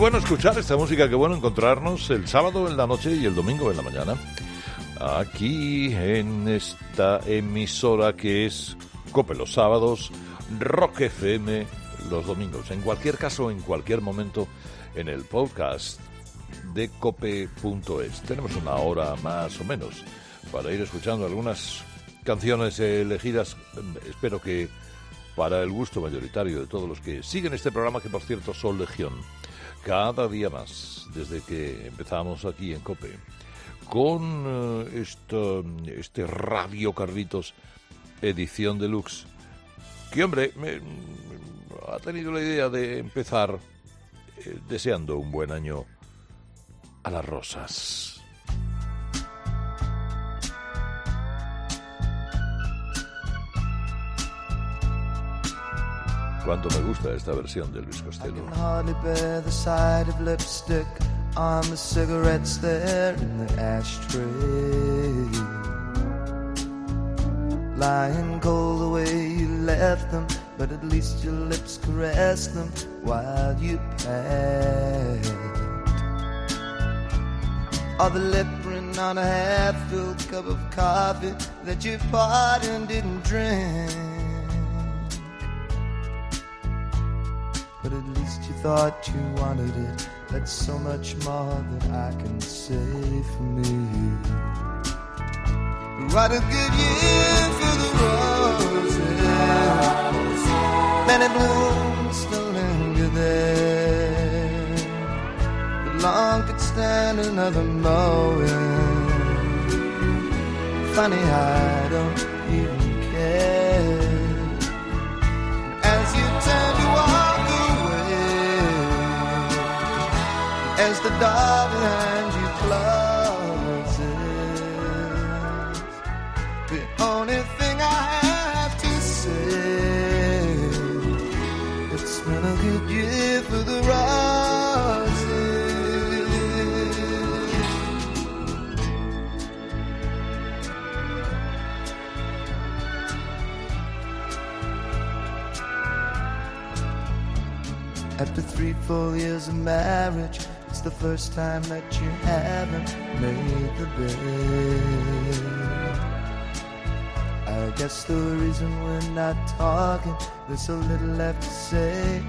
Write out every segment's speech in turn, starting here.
Bueno escuchar esta música, qué bueno encontrarnos el sábado en la noche y el domingo en la mañana. Aquí en esta emisora que es Cope los sábados, Rock FM los domingos. En cualquier caso, en cualquier momento, en el podcast de cope.es. Tenemos una hora más o menos para ir escuchando algunas canciones elegidas. Espero que para el gusto mayoritario de todos los que siguen este programa, que por cierto son Legión cada día más, desde que empezamos aquí en COPE, con eh, este Radio Carlitos edición deluxe, que hombre, me, ha tenido la idea de empezar eh, deseando un buen año a las rosas. Cuánto me gusta esta versión de Luis Costello. I can hardly bear the sight of lipstick on the cigarettes there in the ashtray. Lying cold the way you left them, but at least your lips caressed them while you passed. Or the lip print on a half-filled cup of coffee that you poured and didn't drink. But at least you thought you wanted it. That's so much more than I can say for me. What a good year for the roses. Many blooms still linger there. But long could stand another mowing. Funny, I don't as the door behind you closes. The only thing I have to say, it's been a good year for the roses. After three full years of marriage it's the first time that you haven't made the bed. I guess the reason we're not talking, there's so little left to say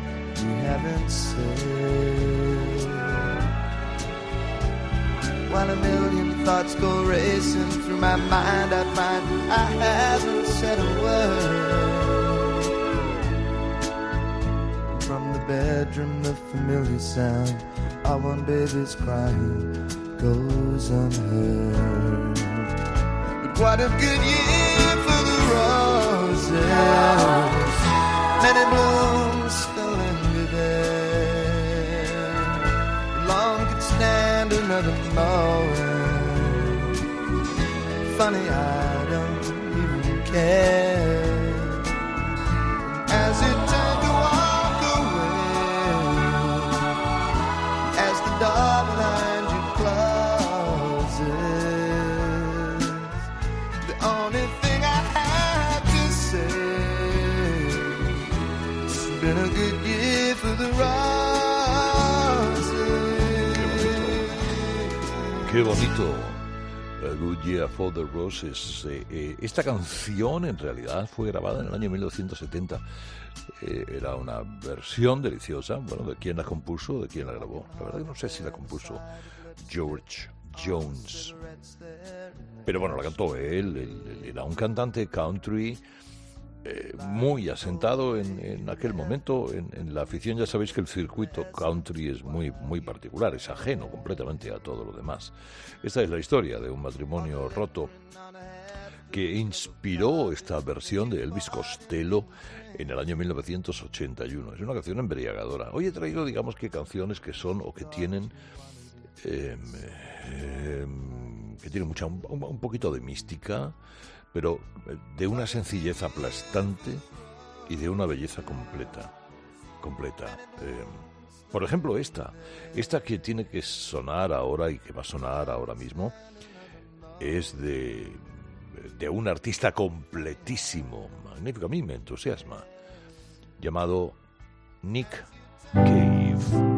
you haven't said. While a million thoughts go racing through my mind, I find I haven't said a word. From the bedroom, the familiar sound our one baby's crying goes unheard. But what a good year for the roses. Many blooms still linger there. Long could stand another mowing. Funny, I don't even care. Bonito. A Good Year for the Roses. Eh, eh, esta canción en realidad fue grabada en el año 1970. Eh, era una versión deliciosa. Bueno, ¿de quién la compuso? ¿De quién la grabó? La verdad que no sé si la compuso George Jones. Pero bueno, la cantó él. él, él era un cantante country eh, muy asentado en, aquel momento en, en, la afición. Ya sabéis que el circuito country es muy, muy particular, es ajeno completamente a todo lo demás. Esta es la historia de un matrimonio roto que inspiró esta versión de Elvis Costello en el año 1981. Es una canción embriagadora. Hoy he traído, digamos que canciones que son o que tienen... Em, em, que tienen mucha, un, poquito de mística, pero de una sencillez aplastante y de una belleza completa. Completa. Em, por ejemplo, esta. Esta que tiene que sonar ahora y que va a sonar ahora mismo es de, de un artista completísimo, magnífico, a mí me entusiasma, llamado Nick Cave.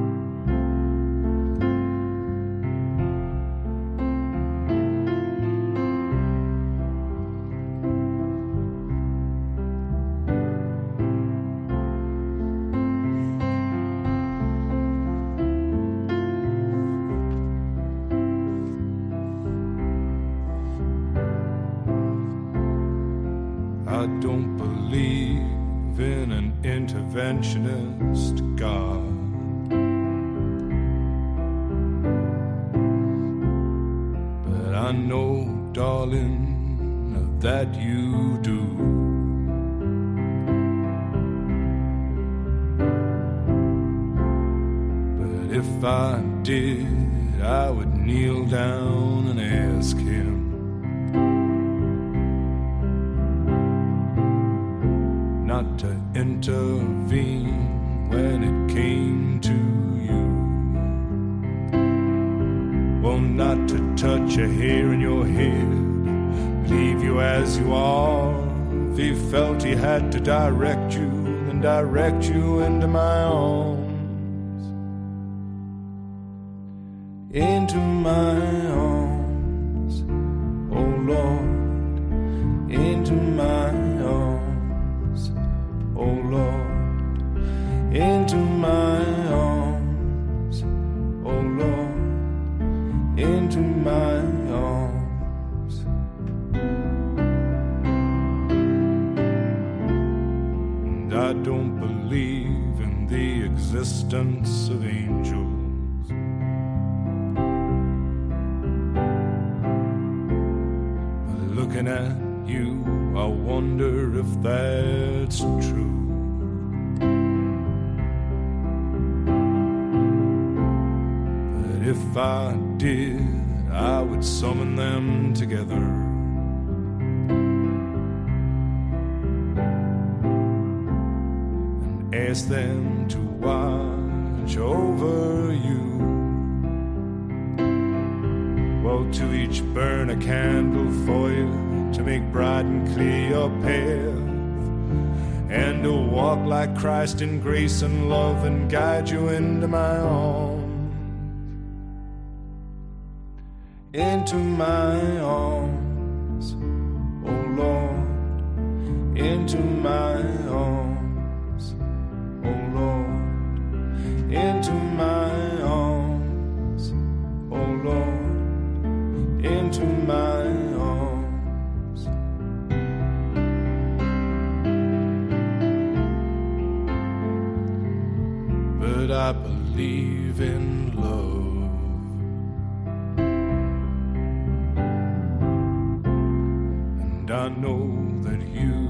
Know that you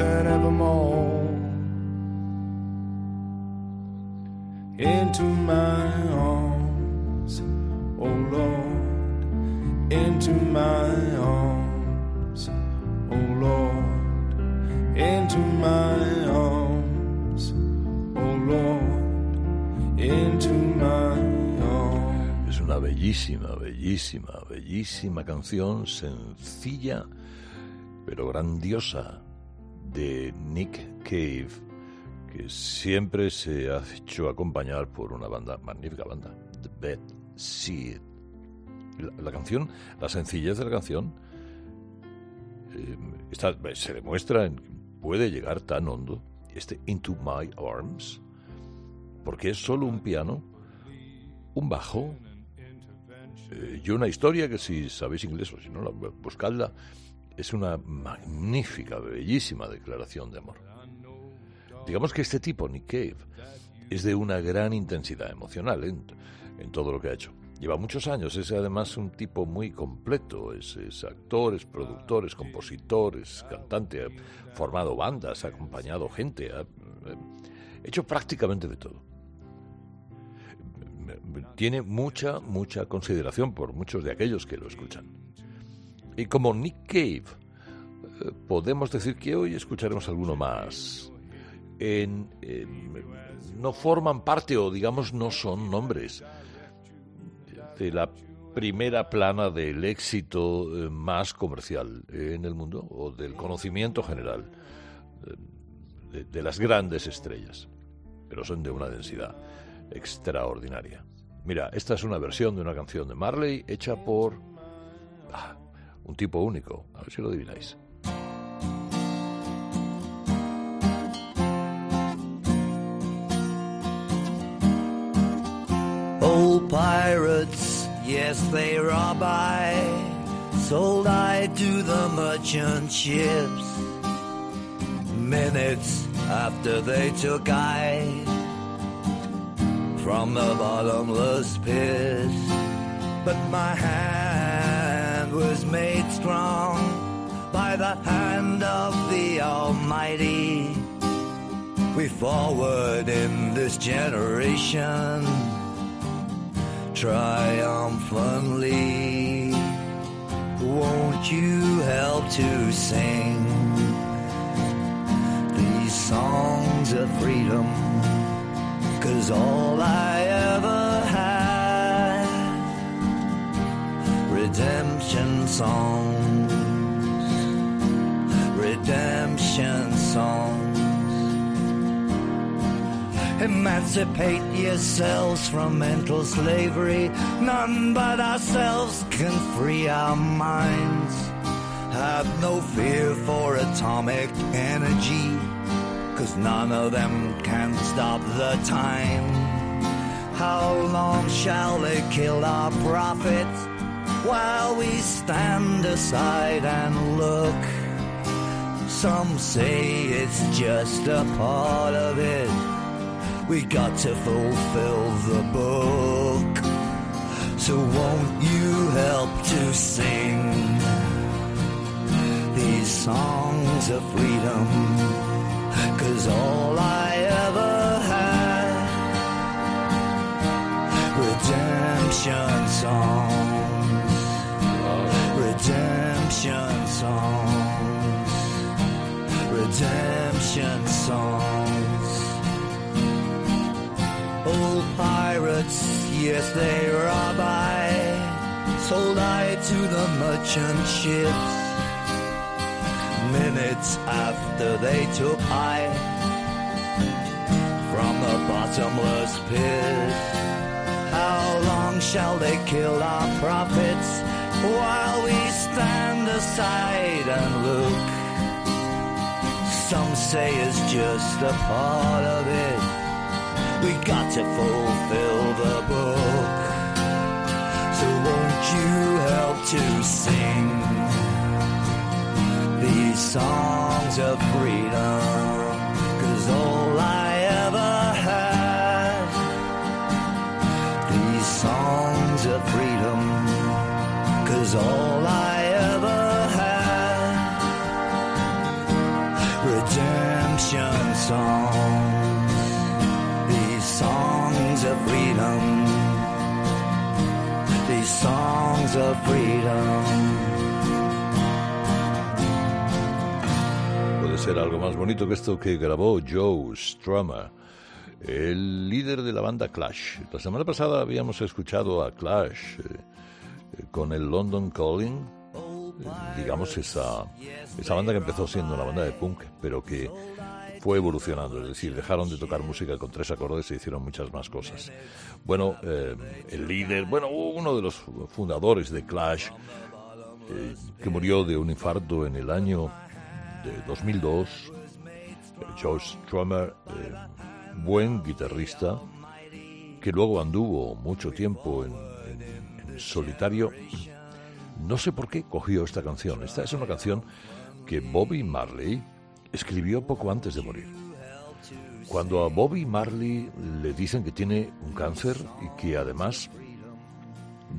and evermore into my arms, oh Lord, into my arms, oh Lord, into my arms, oh Lord, into my Es una bellísima, bellísima, bellísima canción, sencilla, pero grandiosa, de Nick Cave, que siempre se ha hecho acompañar por una banda, magnífica banda, The Bed Seed. la, canción, la sencillez de la canción, eh, se demuestra, puede llegar tan hondo, este Into My Arms, porque es solo un piano, un bajo eh, y una historia que si sabéis inglés o si no, buscadla, es una magnífica, bellísima declaración de amor. Digamos que este tipo, Nick Cave, es de una gran intensidad emocional en, todo lo que ha hecho. Lleva muchos años, es además un tipo muy completo, es, actor, es productor, es compositor, es cantante, ha formado bandas, ha acompañado gente, ha, hecho prácticamente de todo. Tiene mucha, mucha consideración por muchos de aquellos que lo escuchan. Y como Nick Cave, eh, podemos decir que hoy escucharemos alguno más. no forman parte o digamos no son nombres de la primera plana del éxito eh, más comercial en el mundo o del conocimiento general eh, de, las grandes estrellas, pero son de una densidad extraordinaria. Mira, esta es una versión de una canción de Marley hecha por ah, un tipo único, a ver si lo adivináis. pirates, yes, they rob I. Sold I to the merchant ships. Minutes after they took I from the bottomless pit. But my hand was made strong by the hand of the Almighty. We forward in this generation triumphantly. Won't you help to sing these songs of freedom? Cause all I ever songs, redemption songs. Emancipate yourselves from mental slavery. None but ourselves can free our minds. Have no fear for atomic energy, cause none of them can stop the time. How long shall they kill our prophets while we stand aside and look? Some say it's just a part of it we got to fulfill the book. So won't you help to sing these songs of freedom? Cause all I ever had, redemption songs, redemption songs, redemption songs. Old pirates, yes, they rob I. Sold I to the merchant ships. Minutes after they took I from the bottomless pit. How long shall they kill our prophets while we stand aside and look? Some say it's just a part of it we got to fulfill the book. So won't you help to sing these songs of freedom? Cause all I Cause all I ever had, redemption songs. Puede ser algo más bonito que esto que grabó Joe Strummer, el líder de la banda Clash. La semana pasada habíamos escuchado a Clash eh, con el London Calling, eh, digamos esa, esa banda que empezó siendo una banda de punk, pero que fue evolucionando, es decir, dejaron de tocar música con tres acordes y hicieron muchas más cosas. Bueno, eh, el líder, bueno, uno de los fundadores de Clash, eh, que murió de un infarto en el año de 2002, George Strummer, buen guitarrista, que luego anduvo mucho tiempo en, solitario, no sé por qué cogió esta canción. Esta es una canción que Bobby Marley escribió poco antes de morir. Cuando a Bobby Marley le dicen que tiene un cáncer y que además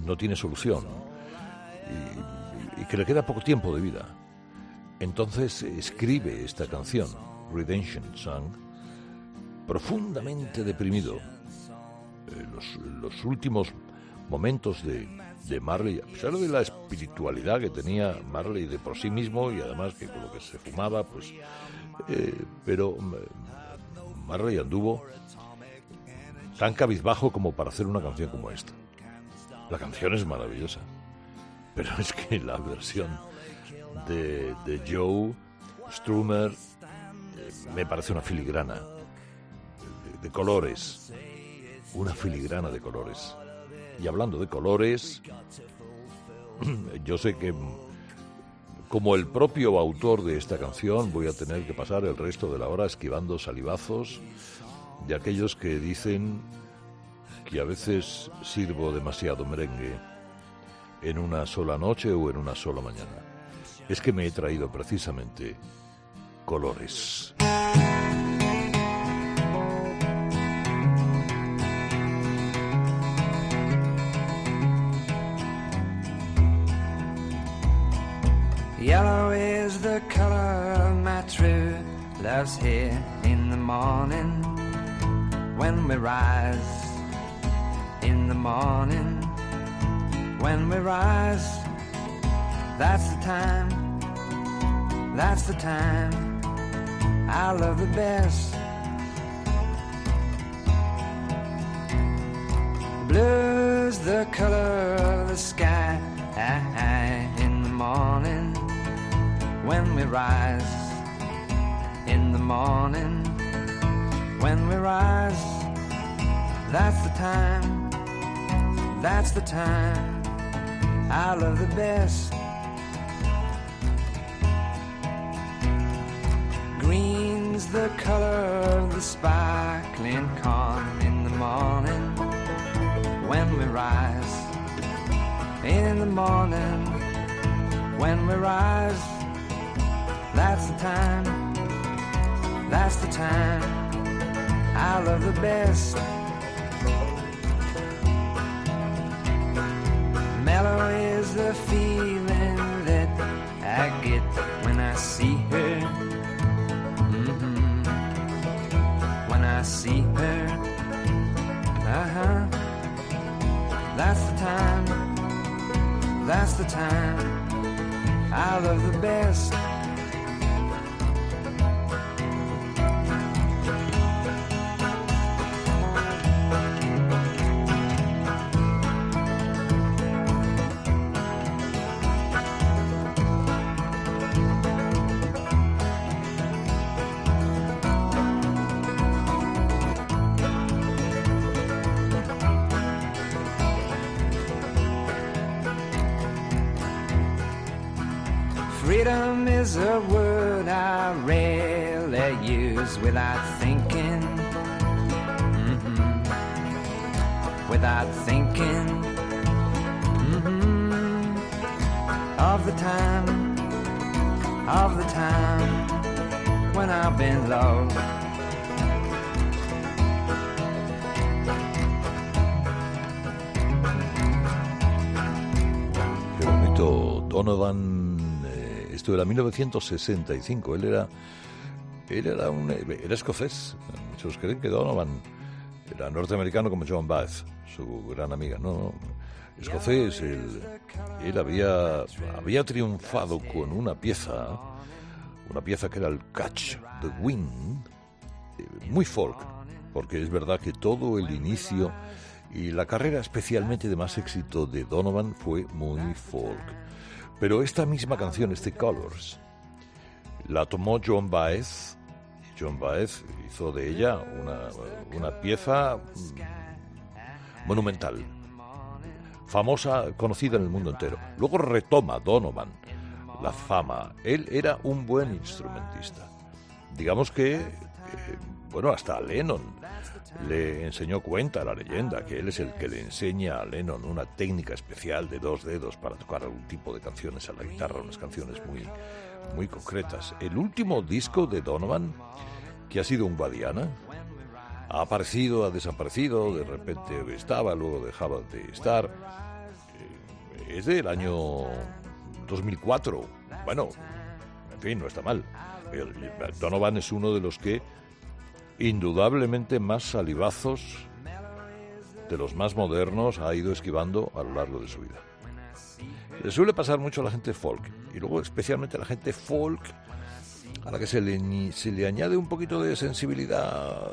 no tiene solución y, que le queda poco tiempo de vida, entonces escribe esta canción, Redemption Song, profundamente deprimido. Eh, los, últimos momentos de, de, Marley, a pesar de la espiritualidad que tenía Marley de por sí mismo y además que con lo que se fumaba, pues. Eh, pero mm, Marley anduvo tan cabizbajo como para hacer una canción como esta. La canción es maravillosa, pero es que la versión de, de Joe Strummer eh, me parece una filigrana de, colores, una filigrana de colores. Y hablando de colores, yo sé que como el propio autor de esta canción voy a tener que pasar el resto de la hora esquivando salivazos de aquellos que dicen que a veces sirvo demasiado merengue en una sola noche o en una sola mañana. Es que me he traído precisamente colores. Love's here in the morning when we rise. In the morning when we rise, that's the time, that's the time I love the best. Blue's the color of the sky in the morning when we rise in the morning. When we rise that's the time that's the time. I love the best. Green's the color of the sparkling corn in the morning. When we rise in the morning. When we rise that's the time, that's the time I love the best. Mellow is the feeling that I get when I see her. Mm-hmm. When I see her, uh huh. That's the time, that's the time I love the best. Without thinking. Mm-hmm. Without thinking. Mm-hmm. Of the time, of the time when I've been low. Donovan esto era 1965. Él era, él era, un, era escocés. Muchos creen que Donovan era norteamericano como John Bath, su gran amiga. No, escocés. Él, él había, había triunfado con una pieza, una pieza que era el Catch the Wind, eh, muy folk, porque es verdad que todo el inicio y la carrera especialmente de más éxito de Donovan fue muy folk. Pero esta misma canción, este Colors, la tomó John Baez. John Baez hizo de ella una, una pieza mm, monumental, famosa, conocida en el mundo entero. Luego retoma Donovan la fama. Él era un buen instrumentista. Digamos que, eh, bueno, hasta Lennon le enseñó cuenta la leyenda que él es el que le enseña a Lennon una técnica especial de dos dedos para tocar algún tipo de canciones a la guitarra, unas canciones muy, muy concretas. El último disco de Donovan, que ha sido un Guadiana, ha aparecido, ha desaparecido, de repente estaba, luego dejaba de estar. Eh, es del año 2004. Bueno, en fin, no está mal. Donovan es uno de los que indudablemente más salivazos, de los más modernos, ha ido esquivando a lo largo de su vida. Le suele pasar mucho a la gente folk, y luego especialmente a la gente folk, a la que se le, se le añade un poquito de sensibilidad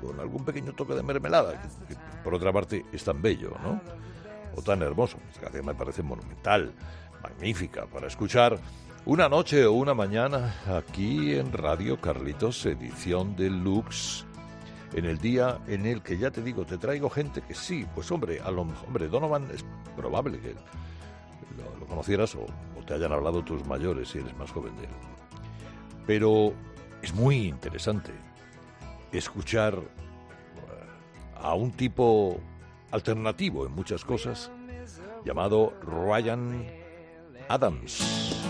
con algún pequeño toque de mermelada, que, por otra parte es tan bello, ¿no? O tan hermoso. Esta canción me parece monumental, magnífica para escuchar una noche o una mañana aquí en Radio Carlitos, edición deluxe, en el día en el que ya te digo, te traigo gente que sí, pues hombre, a lo hombre, Donovan es probable que lo, conocieras o, o, te hayan hablado tus mayores si eres más joven de él. Pero es muy interesante escuchar eh, a un tipo alternativo en muchas cosas llamado Ryan Adams.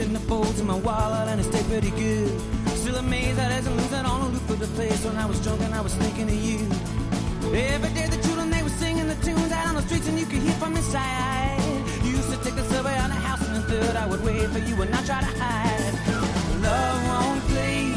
it in the folds of my wallet and it stayed pretty good. Still amazed that as I'm moving on a loop of the place when I was drunk and I was thinking of you. Every day the children they were singing the tunes out on the streets and you could hear from inside. You used to take the subway on the house and the third I would wait for you and not try to hide. Love won't play.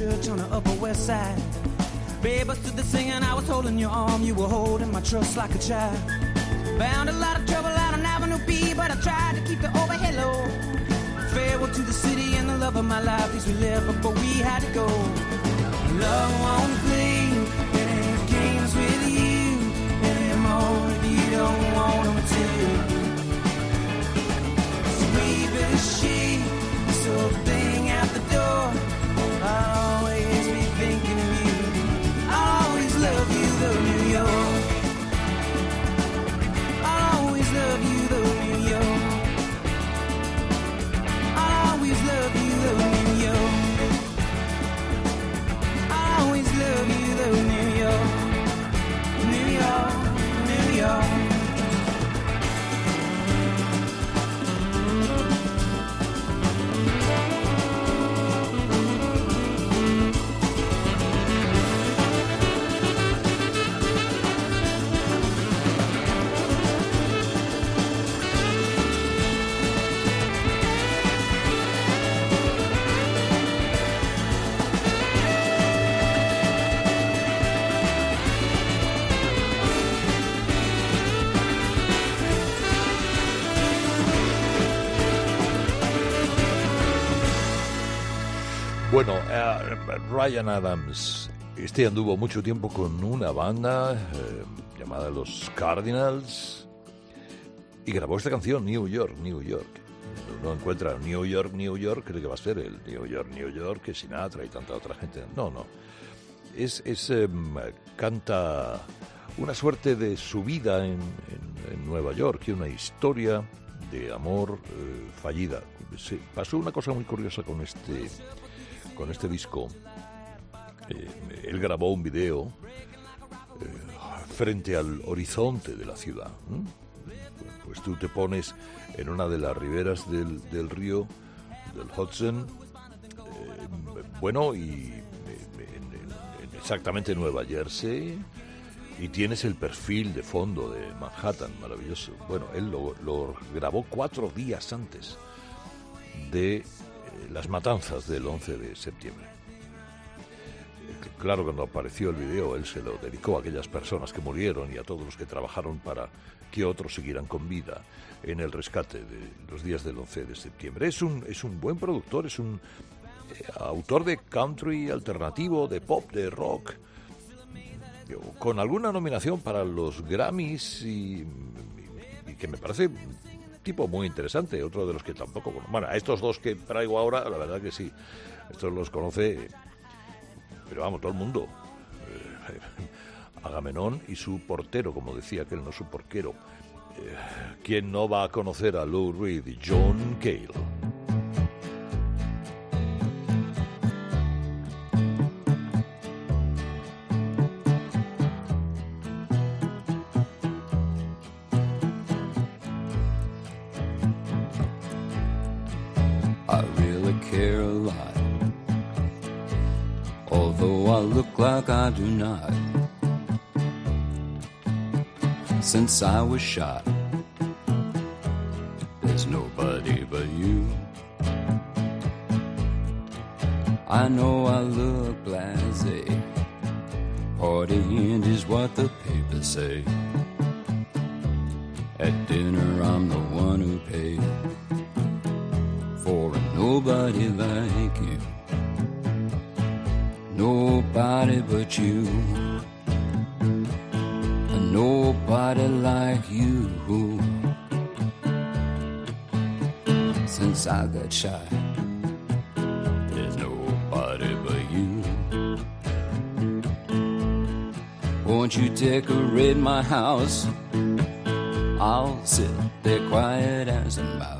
Church on the Upper West Side. Babe, I stood there singing, I was holding your arm, you were holding my trust like a child. Found a lot of trouble out on Avenue B, but I tried to keep the overhead low. Farewell to the city and the love of my life, these we left before we had to go. Love won't play any games with you anymore if you don't want them to. Sweep the sheet, so thing Ryan Adams, este anduvo mucho tiempo con una banda eh, llamada Los Cardinals y grabó esta canción, New York, New York. No encuentra New York, New York, cree que va a ser el New York, New York, que Sinatra y tanta otra gente. No, no. Es, es em, canta una suerte de su vida en, Nueva York y una historia de amor eh, fallida. Pasó una cosa muy curiosa con este con este disco, eh, él grabó un video eh, frente al horizonte de la ciudad. Pues tú te pones en una de las riberas del, del río, del Hudson, eh, bueno, y en, exactamente Nueva Jersey, y tienes el perfil de fondo de Manhattan, maravilloso. Bueno, él lo grabó cuatro días antes de las matanzas del 11 de septiembre. Claro, cuando apareció el video, él se lo dedicó a aquellas personas que murieron y a todos los que trabajaron para que otros siguieran con vida en el rescate de los días del 11 de septiembre. Es un, es un buen productor, es un eh, autor de country alternativo, de pop, de rock, con alguna nominación para los Grammys y que me parece tipo muy interesante, otro de los que tampoco... Bueno, a estos dos que traigo ahora, la verdad que sí, estos los conoce, pero vamos, todo el mundo. Eh, Agamenón y su portero, como decía aquel, no su porquero. Eh, ¿Quién no va a conocer a Lou Reed y John Cale? Like I do not. Since I was shot, there's nobody but you. I know I look blasé. end is what the papers say. At dinner, I'm the one who pays for a nobody like you nobody but you. Nobody like you. Since I got shot, there's nobody but you. Won't you decorate my house? I'll sit there quiet as a mouse.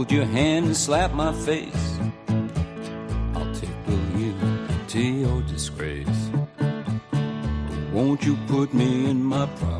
Hold your hand and slap my face. I'll tickle you to your disgrace. Won't you put me in my proper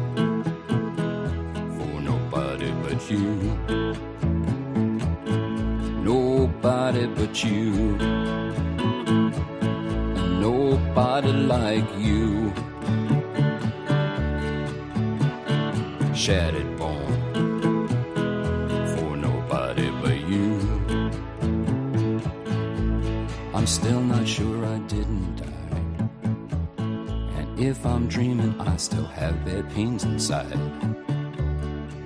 you. Nobody but you. Nobody like you. Shattered bone for nobody but you. I'm still not sure I didn't die. And if I'm dreaming, I still have bad pains inside.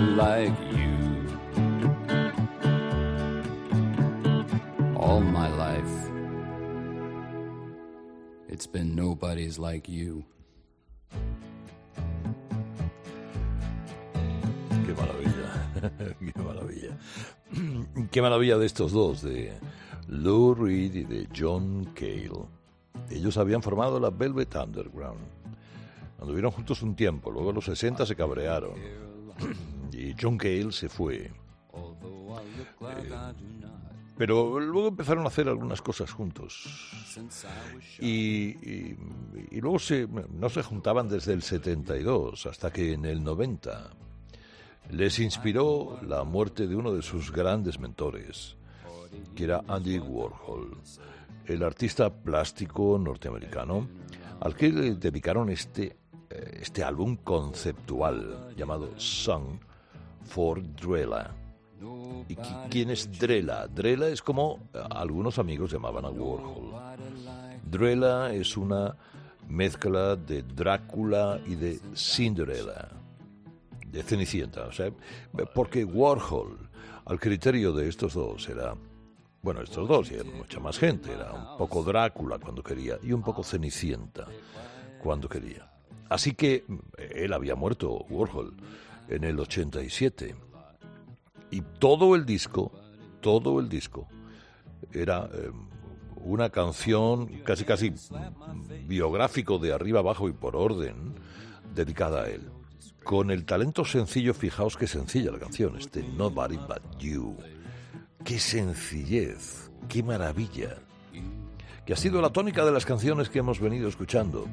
Like you. All my life, it's been nobody's like you. Qué maravilla, qué maravilla. Qué maravilla de estos dos, de Lou Reed y de John Cale. Ellos habían formado la Velvet Underground. Anduvieron juntos un tiempo, luego en los 60 se cabrearon. Y John Cale se fue. Eh, pero luego empezaron a hacer algunas cosas juntos. Y, y- luego se, no se juntaban desde el 72 hasta que en el 90 les inspiró la muerte de uno de sus grandes mentores, que era Andy Warhol, el artista plástico norteamericano, al que le dedicaron este, eh, este álbum conceptual llamado Song for Drella. ¿Y qui- quién es Drella? Drella es como eh, algunos amigos llamaban a Warhol. Drella es una mezcla de Drácula y de Cinderella de Cenicienta, o sea, porque Warhol, al criterio de estos dos, era, bueno, estos dos y era mucha más gente, era un poco Drácula cuando quería y un poco Cenicienta cuando quería. Así que eh, él había muerto, Warhol, en el 87. Y todo el disco, todo el disco, era eh, una canción casi casi biográfico de arriba abajo y por orden, dedicada a él. Con el talento sencillo, fijaos qué sencilla la canción, este Nobody But You. Qué sencillez, qué maravilla. Que ha sido la tónica de las canciones que hemos venido escuchando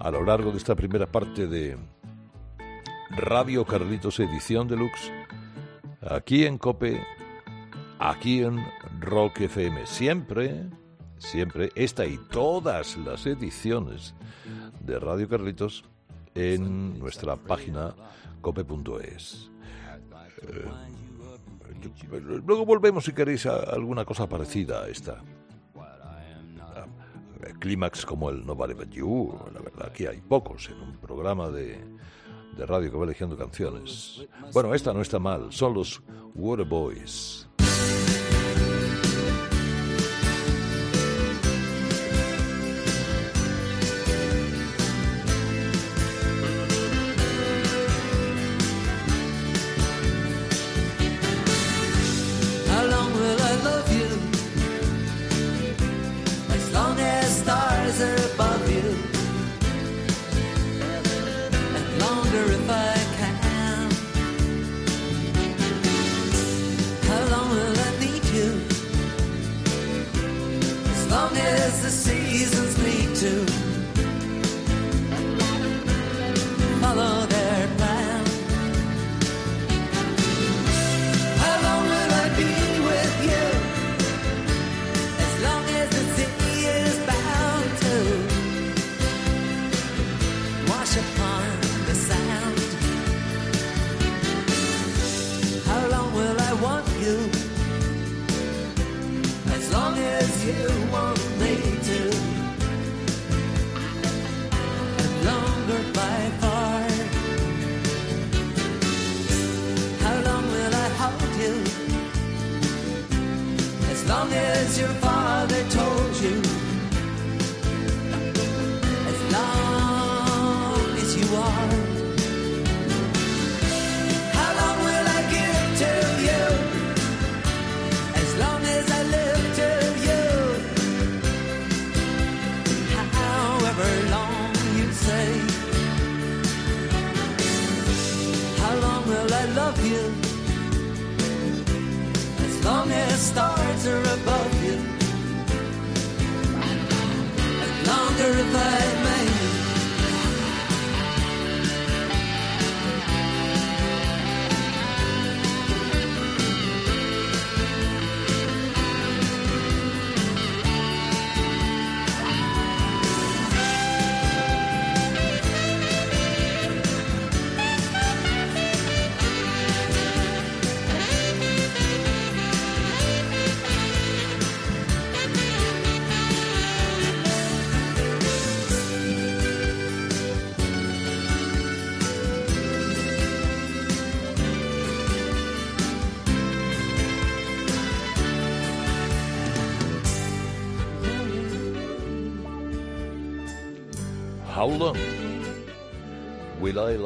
a lo largo de esta primera parte de Radio Carlitos Edición Deluxe, aquí en Cope, aquí en Rock FM. Siempre, siempre, esta y todas las ediciones de Radio Carlitos en nuestra página cope.es. Eh, luego volvemos si queréis a alguna cosa parecida a esta. Clímax como el Nobody But You, la verdad, aquí hay pocos en un programa de, de radio que va eligiendo canciones. Bueno, esta no está mal, son los Waterboys.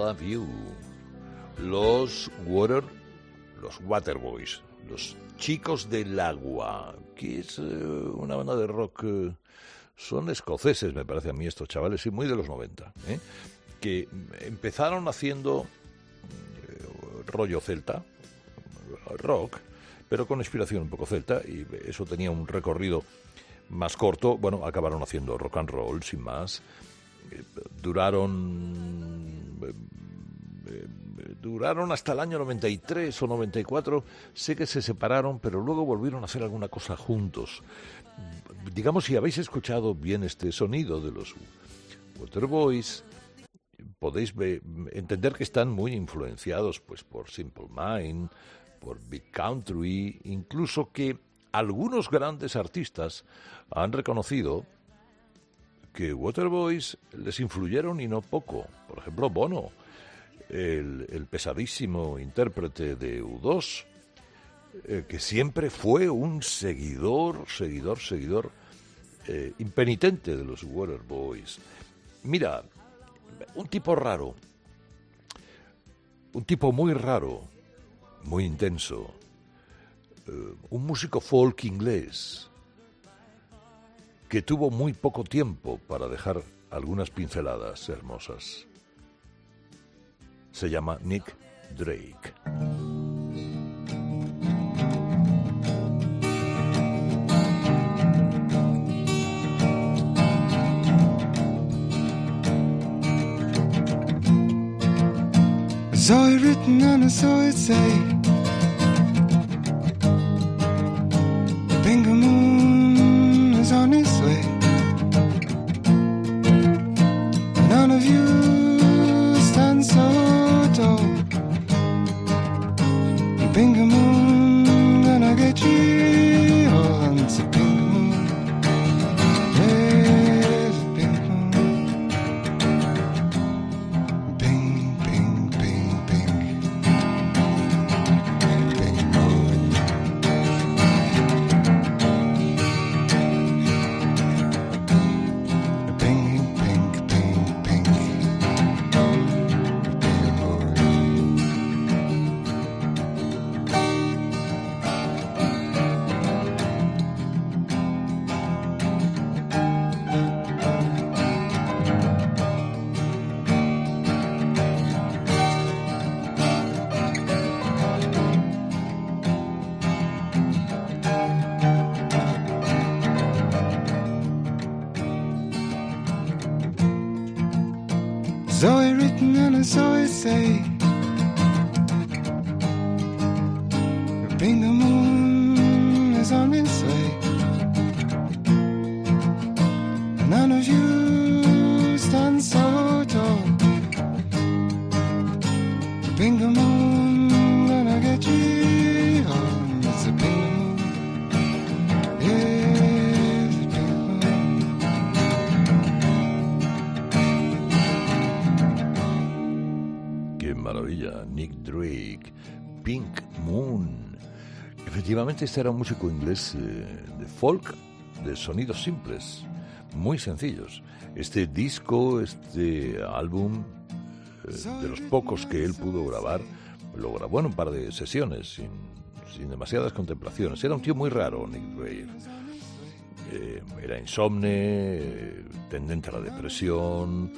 Love you? Los Water, los Waterboys, los chicos del agua, que es eh, una banda de rock. eh, son escoceses, me parece a mí, estos chavales, y muy de los 90, ¿eh? que empezaron haciendo rollo celta, rock, pero con inspiración un poco celta, y eso tenía un recorrido más corto. Bueno, acabaron haciendo rock and roll, sin más. Duraron. Duraron hasta el año 93 o 94. Sé que se separaron, pero luego volvieron a hacer alguna cosa juntos. Digamos, si habéis escuchado bien este sonido de los Waterboys, podéis entender que están muy influenciados pues por Simple Mind, por Big Country, incluso que algunos grandes artistas han reconocido que Waterboys les influyeron y no poco. Por ejemplo, Bono, el, pesadísimo intérprete de U2, eh, que siempre fue un seguidor, seguidor, seguidor eh, impenitente de los Waterboys. Mira, un tipo raro, un tipo muy raro, muy intenso, eh, un músico folk inglés que tuvo muy poco tiempo para dejar algunas pinceladas hermosas. Se llama Nick Drake. I saw it written and I saw it say Bingo Efectivamente, este era un músico inglés eh, de folk, de sonidos simples, muy sencillos. Este disco, este álbum, eh, de los pocos que él pudo grabar, lo grabó en un par de sesiones, sin, sin demasiadas contemplaciones. Era un tío muy raro, Nick Drake. Eh, era insomne, tendente a la depresión,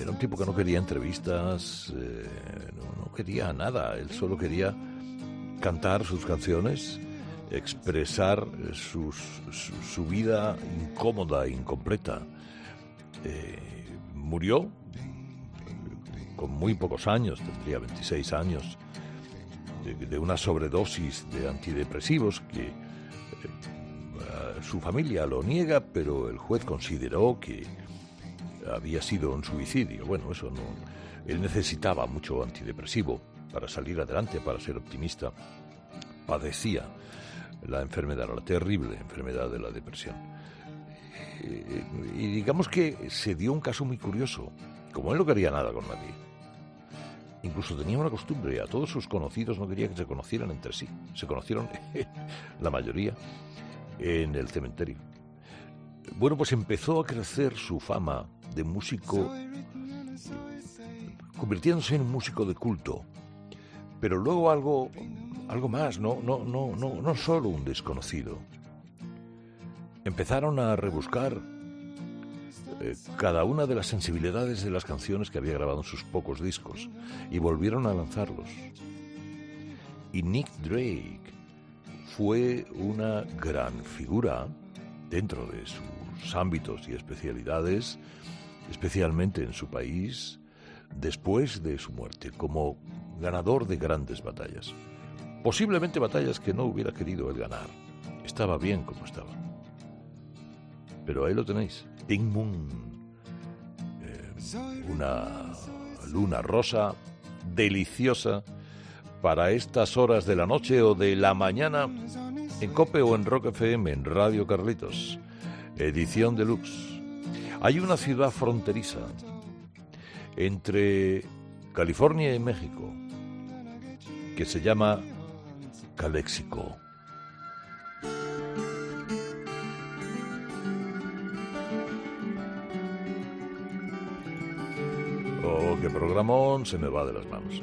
era un tipo que no quería entrevistas, eh, no, no quería nada, él solo quería cantar sus canciones, expresar eh, sus- su, su vida incómoda, incompleta. Eh, murió con muy pocos años, tendría 26 años, de, una sobredosis de antidepresivos que eh, su familia lo niega, pero el juez consideró que había sido un suicidio. Bueno, eso no. Él necesitaba mucho antidepresivo para salir adelante, para ser optimista. Padecía la enfermedad, la terrible enfermedad de la depresión. Eh, y digamos que se dio un caso muy curioso. Como él no quería nada con nadie, incluso tenía una costumbre, a todos sus conocidos no quería que se conocieran entre sí. Se conocieron, la mayoría, en el cementerio. Bueno, pues empezó a crecer su fama de músico convirtiéndose en un músico de culto. Pero luego algo, algo más, no, no, no, no, no solo un desconocido. Empezaron a rebuscar eh, cada una de las sensibilidades de las canciones que había grabado en sus pocos discos y volvieron a lanzarlos. Y Nick Drake fue una gran figura dentro de sus ámbitos y especialidades, especialmente en su país, después de su muerte, como ganador de grandes batallas. Posiblemente batallas que no hubiera querido él ganar. Estaba bien como estaba. Pero ahí lo tenéis. Ping Moon. Eh, una luna rosa deliciosa para estas horas de la noche o de la mañana en Cope o en Rock FM, en Radio Carlitos. Edición deluxe. Hay una ciudad fronteriza entre California y México que se llama Calexico. Oh, qué programón se me va de las manos.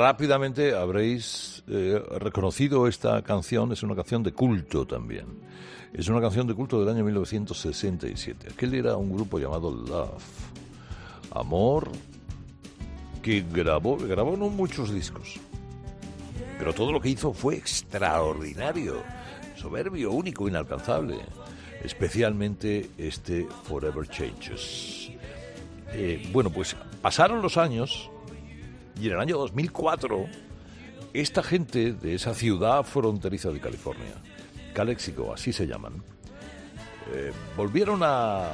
Rápidamente habréis eh, reconocido esta canción, es una canción de culto también. Es una canción de culto del año 1967. Aquel era un grupo llamado Love. Amor que grabó, grabó no muchos discos, pero todo lo que hizo fue extraordinario, soberbio, único, inalcanzable. Especialmente este Forever Changes. Eh, bueno, pues pasaron los años y en el año 2004 esta gente de esa ciudad fronteriza de California, Calexico, así se llaman, eh, volvieron a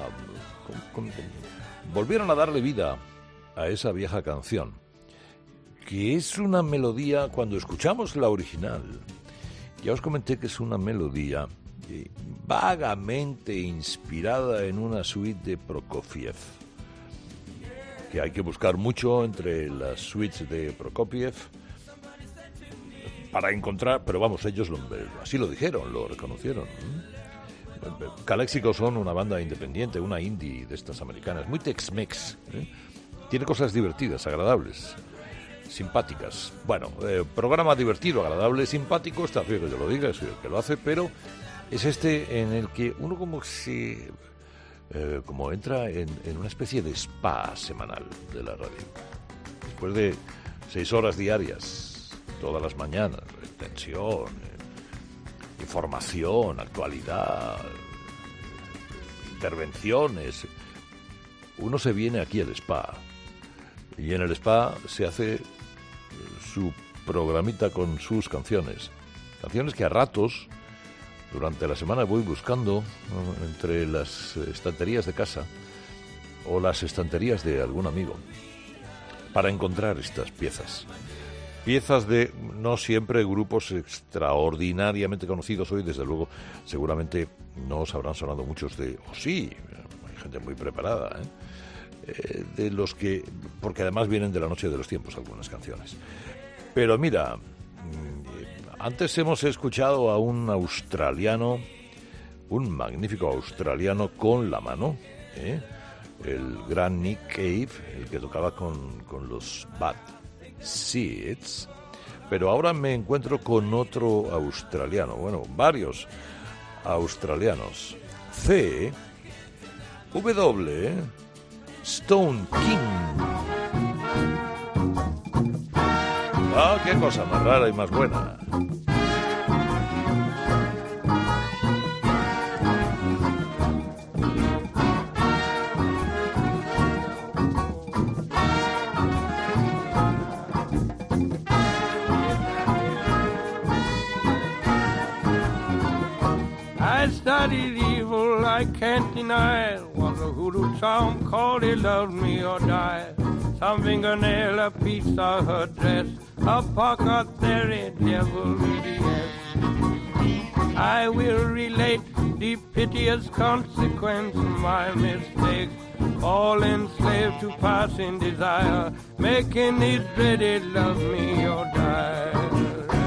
volvieron a darle vida a esa vieja canción, que es una melodía cuando escuchamos la original. Ya os comenté que es una melodía eh, vagamente inspirada en una suite de Prokofiev hay que buscar mucho entre las suites de Prokopiev para encontrar, pero vamos, ellos lo- así lo dijeron, lo reconocieron. Caléxico son una banda independiente, una indie de estas americanas, muy Tex-Mex. ¿eh? Tiene cosas divertidas, agradables, simpáticas. Bueno, eh, programa divertido, agradable, simpático, está bien que yo lo diga, soy el que lo hace, pero es este en el que uno como se... eh, como entra en, una especie de spa semanal de la radio. Después de seis horas diarias, todas las mañanas, tensión, información, actualidad, intervenciones. Uno se viene aquí al spa y en el spa se hace eh, su programita con sus canciones. Canciones que a ratos, durante la semana, voy buscando entre las estanterías de casa o las estanterías de algún amigo para encontrar estas piezas. Piezas de no siempre grupos extraordinariamente conocidos hoy, desde luego, seguramente no os habrán sonado muchos de, o sí, hay gente muy preparada, ¿eh? Eh, de los que, porque además vienen de la noche de los tiempos algunas canciones. Pero mira, antes hemos escuchado a un australiano, un magnífico australiano con la mano, ¿eh? el gran Nick Cave, el que tocaba con, con los Bad Seeds. Pero ahora me encuentro con otro australiano, bueno, varios australianos. C. W. Stone King. Ah, qué cosa más rara y más buena. I studied evil, I can't deny it. Was a hoodoo charm called he loved me or die. Some fingernail, a piece of her dress, a pocket theory, devil idiot. I will relate the piteous consequence of my mistake. All enslaved to passing desire, making it dreaded love me or die.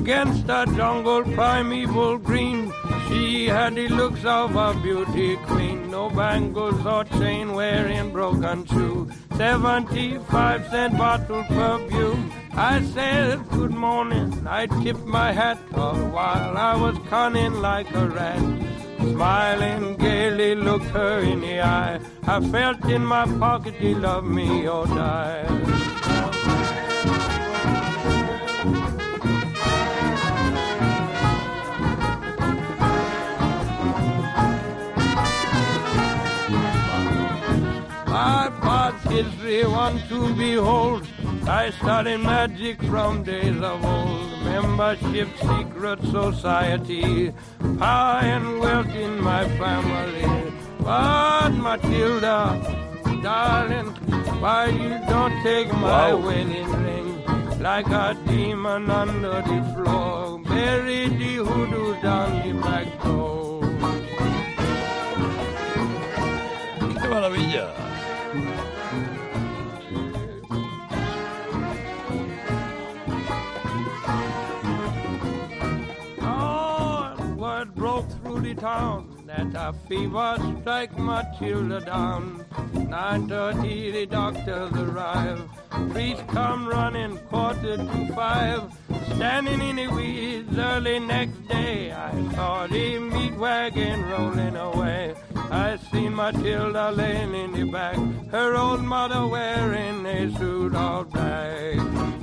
Against the jungle primeval green, she had the looks of a beauty queen. No bangles or chain wearing broken shoe. 75 cent bottle perfume. I said good morning. I tipped my hat all while I was cunning like a rat. Smiling gaily looked her in the eye. I felt in my pocket he loved me or die. History one to behold. I studied magic from days of old. Membership, secret society, power and wealth in my family. But Matilda, darling, why you don't take my Wow. wedding ring? Like a demon under the floor, bury the hoodoo down the back door. ¡Qué maravilla! The town that a fever strike Matilda down. 9.30 the doctors arrive. Priest come running quarter to five. Standing in the weeds early next day, I saw the meat wagon rolling away. I seen Matilda laying in the back, her old mother wearing a suit all black.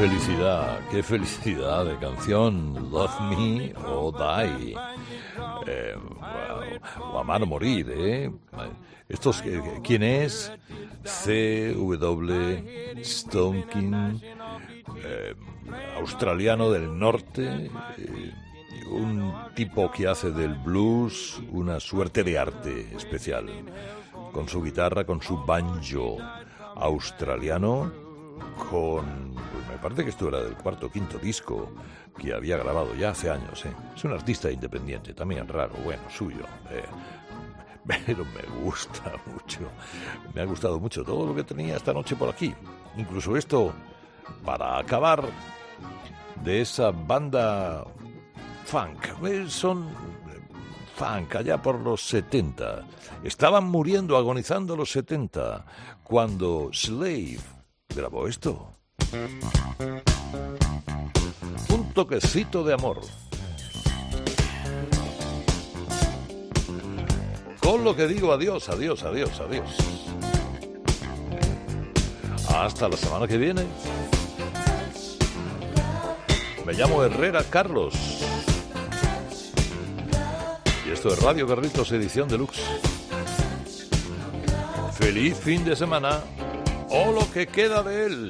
Felicidad, qué felicidad de canción. Love Me or Die. Eh, o, amar o morir, ¿eh? Estos, eh, ¿Quién es? C.W. Stonekin, eh, australiano del norte, eh, un tipo que hace del blues una suerte de arte especial. Con su guitarra, con su banjo australiano, con... me parece que esto era del cuarto o quinto disco que había grabado ya hace años. ¿eh? Es un artista independiente, también raro, bueno, suyo. pero me gusta mucho. Me ha gustado mucho todo lo que tenía esta noche por aquí. Incluso esto, para acabar de esa banda funk. Eh, Son eh, funk allá por los 70. Estaban muriendo, agonizando los 70, cuando Slave grabó esto. Un toquecito de amor. Con lo que digo adiós, adiós, adiós, adiós. Hasta la semana que viene. Me llamo Herrera Carlos. Y esto es Radio Carritos Edición Deluxe. Feliz fin de semana. O lo que queda de él.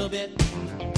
little bit.